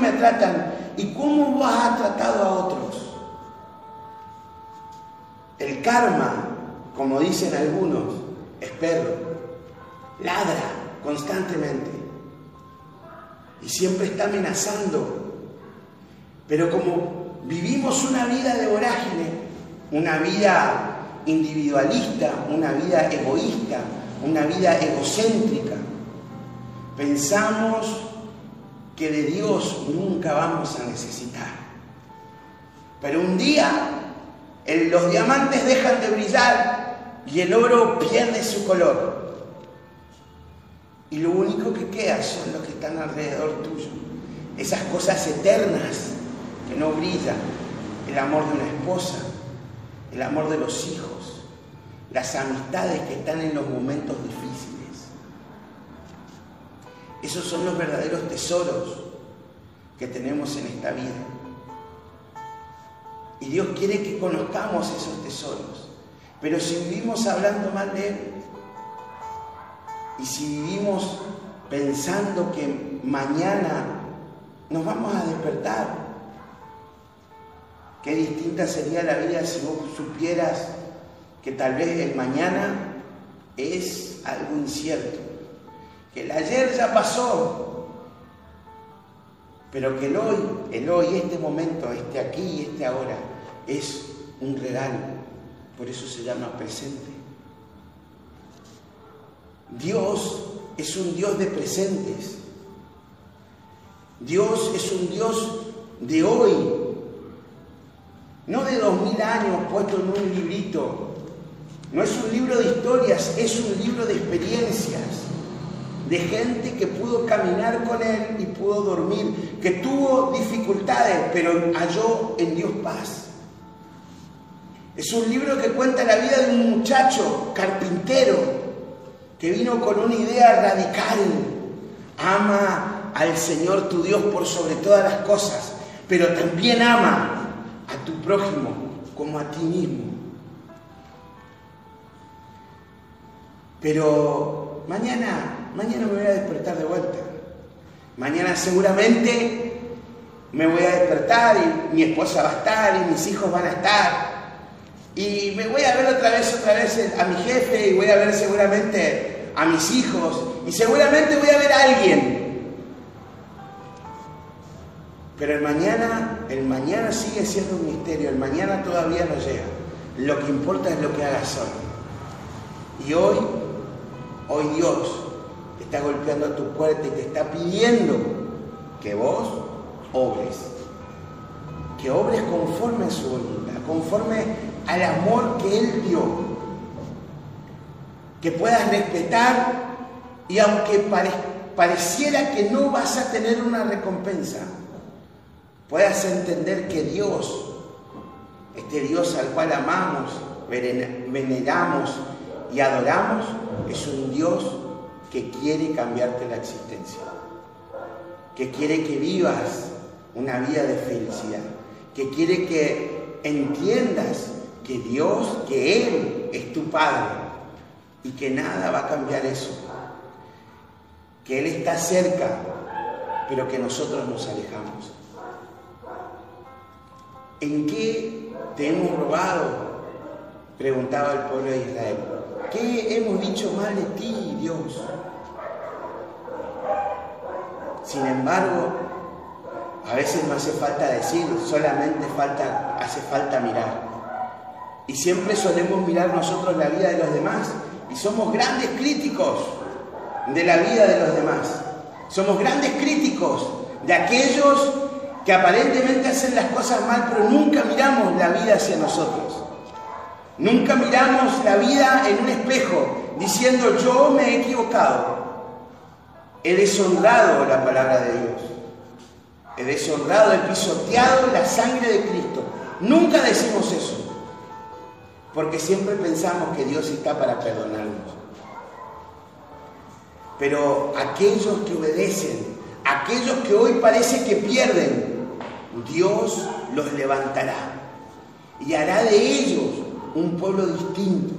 me tratan y cómo vos has tratado a otros. El karma, como dicen algunos, es perro, ladra constantemente y siempre está amenazando. Pero como vivimos una vida de vorágine, una vida individualista, una vida egoísta, una vida egocéntrica, pensamos que de Dios nunca vamos a necesitar. Pero un día los diamantes dejan de brillar y el oro pierde su color. Y lo único que queda son los que están alrededor tuyo. Esas cosas eternas que no brillan. El amor de una esposa, el amor de los hijos, las amistades que están en los momentos difíciles. Esos son los verdaderos tesoros que tenemos en esta vida. Y Dios quiere que conozcamos esos tesoros. Pero si vivimos hablando mal de Él, y si vivimos pensando que mañana nos vamos a despertar, qué distinta sería la vida si vos supieras que tal vez el mañana es algo incierto, que el ayer ya pasó, pero que el hoy, el hoy, este momento, este aquí y este ahora, es un regalo, por eso se llama presente. Dios es un Dios de presentes. Dios es un Dios de hoy, no de dos mil años puesto en un librito. No es un libro de historias, es un libro de experiencias, de gente que pudo caminar con Él y pudo dormir, que tuvo dificultades, pero halló en Dios paz. Es un libro que cuenta la vida de un muchacho carpintero que vino con una idea radical. Ama al Señor tu Dios por sobre todas las cosas, pero también ama a tu prójimo como a ti mismo. Pero mañana, mañana me voy a despertar de vuelta. Mañana seguramente me voy a despertar y mi esposa va a estar y mis hijos van a estar y me voy a ver otra vez, otra vez a mi jefe y voy a ver seguramente a mis hijos y seguramente voy a ver a alguien. Pero el mañana, el mañana sigue siendo un misterio, el mañana todavía no llega. Lo que importa es lo que hagas hoy. Y hoy, hoy Dios está golpeando a tu puerta y te está pidiendo que vos obres. Que obres conforme a su voluntad, conforme al amor que Él dio. Que puedas respetar y aunque pareciera que no vas a tener una recompensa, puedas entender que Dios, este Dios al cual amamos, veneramos y adoramos, es un Dios que quiere cambiarte la existencia, que quiere que vivas una vida de felicidad, que quiere que entiendas que Dios, que Él es tu Padre y que nada va a cambiar eso. Que Él está cerca, pero que nosotros nos alejamos. ¿En qué te hemos robado? Preguntaba el pueblo de Israel. ¿Qué hemos dicho mal de ti, Dios? Sin embargo, a veces no hace falta decir, solamente falta, hace falta mirar. Y siempre solemos mirar nosotros la vida de los demás y somos grandes críticos de la vida de los demás. Somos grandes críticos de aquellos que aparentemente hacen las cosas mal, pero nunca miramos la vida hacia nosotros. Nunca miramos la vida en un espejo diciendo yo me he equivocado. He deshonrado la palabra de Dios. He deshonrado, he pisoteado la sangre de Cristo. Nunca decimos eso. Porque siempre pensamos que Dios está para perdonarnos. Pero aquellos que obedecen, aquellos que hoy parece que pierden, Dios los levantará y hará de ellos un pueblo distinto.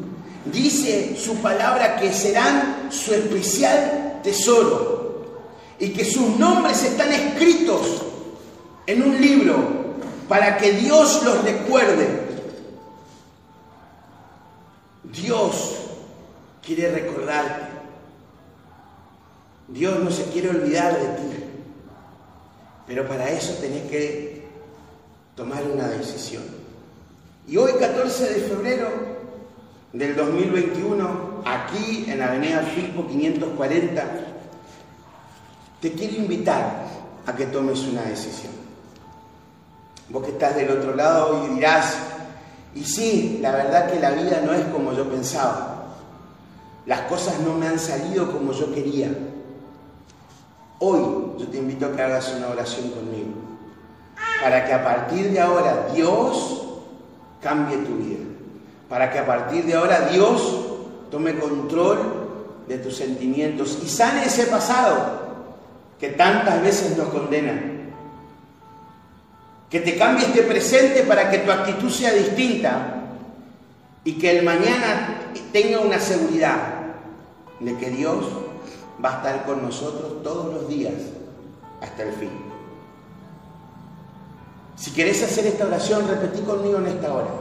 Dice su palabra que serán su especial tesoro y que sus nombres están escritos para que Dios los recuerde. Dios quiere recordarte. Dios no se quiere olvidar de ti. Pero para eso tenés que tomar una decisión. Y hoy, 14 de febrero del 2021, aquí en Avenida Filpo 540, te quiero invitar a que tomes una decisión. Vos que estás del otro lado y dirás, y sí, la verdad que la vida no es como yo pensaba. Las cosas no me han salido como yo quería. Hoy yo te invito a que hagas una oración conmigo. Para que a partir de ahora Dios cambie tu vida. Para que a partir de ahora Dios tome control de tus sentimientos y sane ese pasado que tantas veces nos condena. Que te cambie este presente para que tu actitud sea distinta y que el mañana tenga una seguridad de que Dios va a estar con nosotros todos los días hasta el fin. Si querés hacer esta oración, repetí conmigo en esta hora.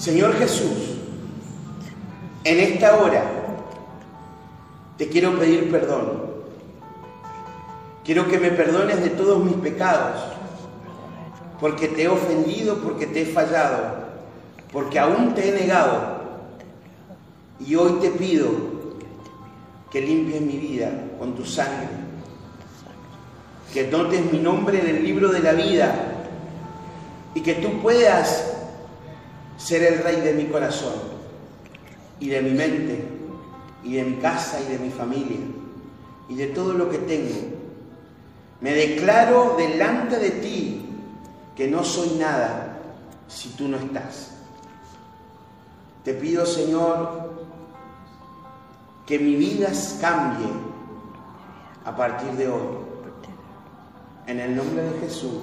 Señor Jesús, en esta hora te quiero pedir perdón. Quiero que me perdones de todos mis pecados, porque te he ofendido, porque te he fallado, porque aún te he negado. Y hoy te pido que limpies mi vida con tu sangre, que notes mi nombre en el libro de la vida y que tú puedas ser el rey de mi corazón y de mi mente y de mi casa y de mi familia y de todo lo que tengo. Me declaro delante de ti que no soy nada si tú no estás. Te pido, Señor, que mi vida cambie a partir de hoy. En el nombre de Jesús.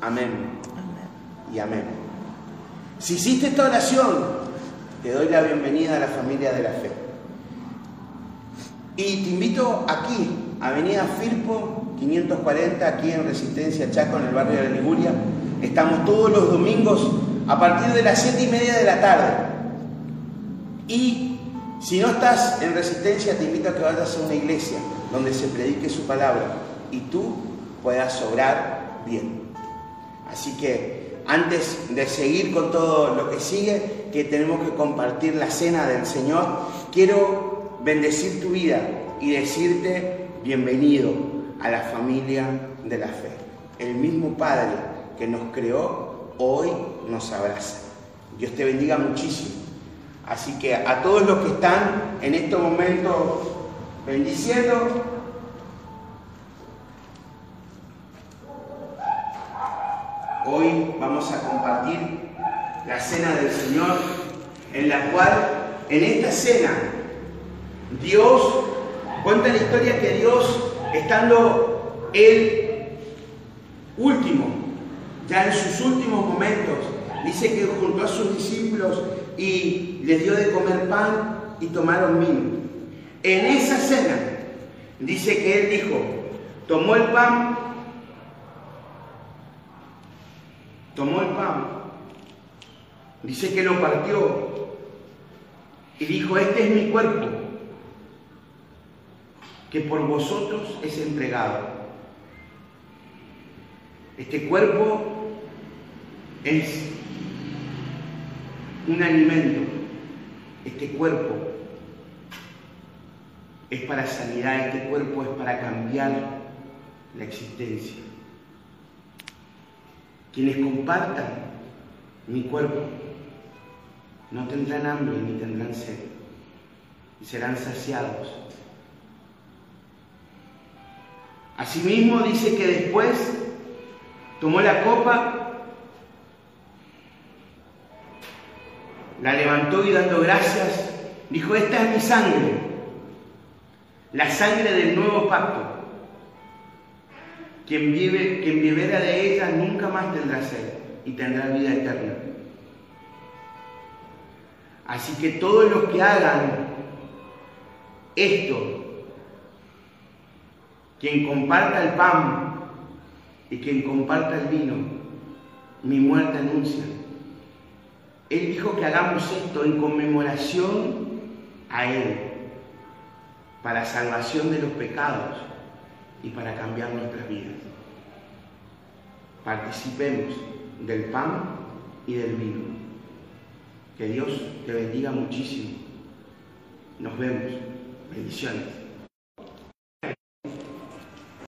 Amén. Y amén. Si hiciste esta oración, te doy la bienvenida a la familia de la fe. Y te invito aquí, Avenida Firpo 540, aquí en Resistencia Chaco, en el barrio de la Liguria. Estamos todos los domingos a partir de las 7 y media de la tarde. Y si no estás en Resistencia, te invito a que vayas a una iglesia donde se predique su palabra y tú puedas obrar bien. Así que antes de seguir con todo lo que sigue, que tenemos que compartir la cena del Señor, quiero bendecir tu vida y decirte bienvenido a la familia de la fe. El mismo Padre que nos creó hoy nos abraza. Dios te bendiga muchísimo. Así que a todos los que están en estos momentos bendiciendo, hoy vamos a compartir la cena del Señor, en la cual en esta cena Dios, cuenta la historia que Dios, estando él último, ya en sus últimos momentos, dice que juntó a sus discípulos y les dio de comer pan y tomaron vino. En esa cena, dice que él dijo, tomó el pan, tomó el pan, dice que lo partió y dijo, este es mi cuerpo que por vosotros es entregado. Este cuerpo es un alimento, este cuerpo es para sanidad, este cuerpo es para cambiar la existencia. Quienes compartan mi cuerpo no tendrán hambre ni tendrán sed y serán saciados Asimismo dice que después tomó la copa, la levantó y dando gracias, dijo, esta es mi sangre, la sangre del nuevo pacto. Quien, vive, quien de ella nunca más tendrá sed y tendrá vida eterna. Así que todos los que hagan esto quien comparta el pan y quien comparta el vino, mi muerte anuncia. Él dijo que hagamos esto en conmemoración a Él, para salvación de los pecados y para cambiar nuestras vidas. Participemos del pan y del vino. Que Dios te bendiga muchísimo. Nos vemos. Bendiciones.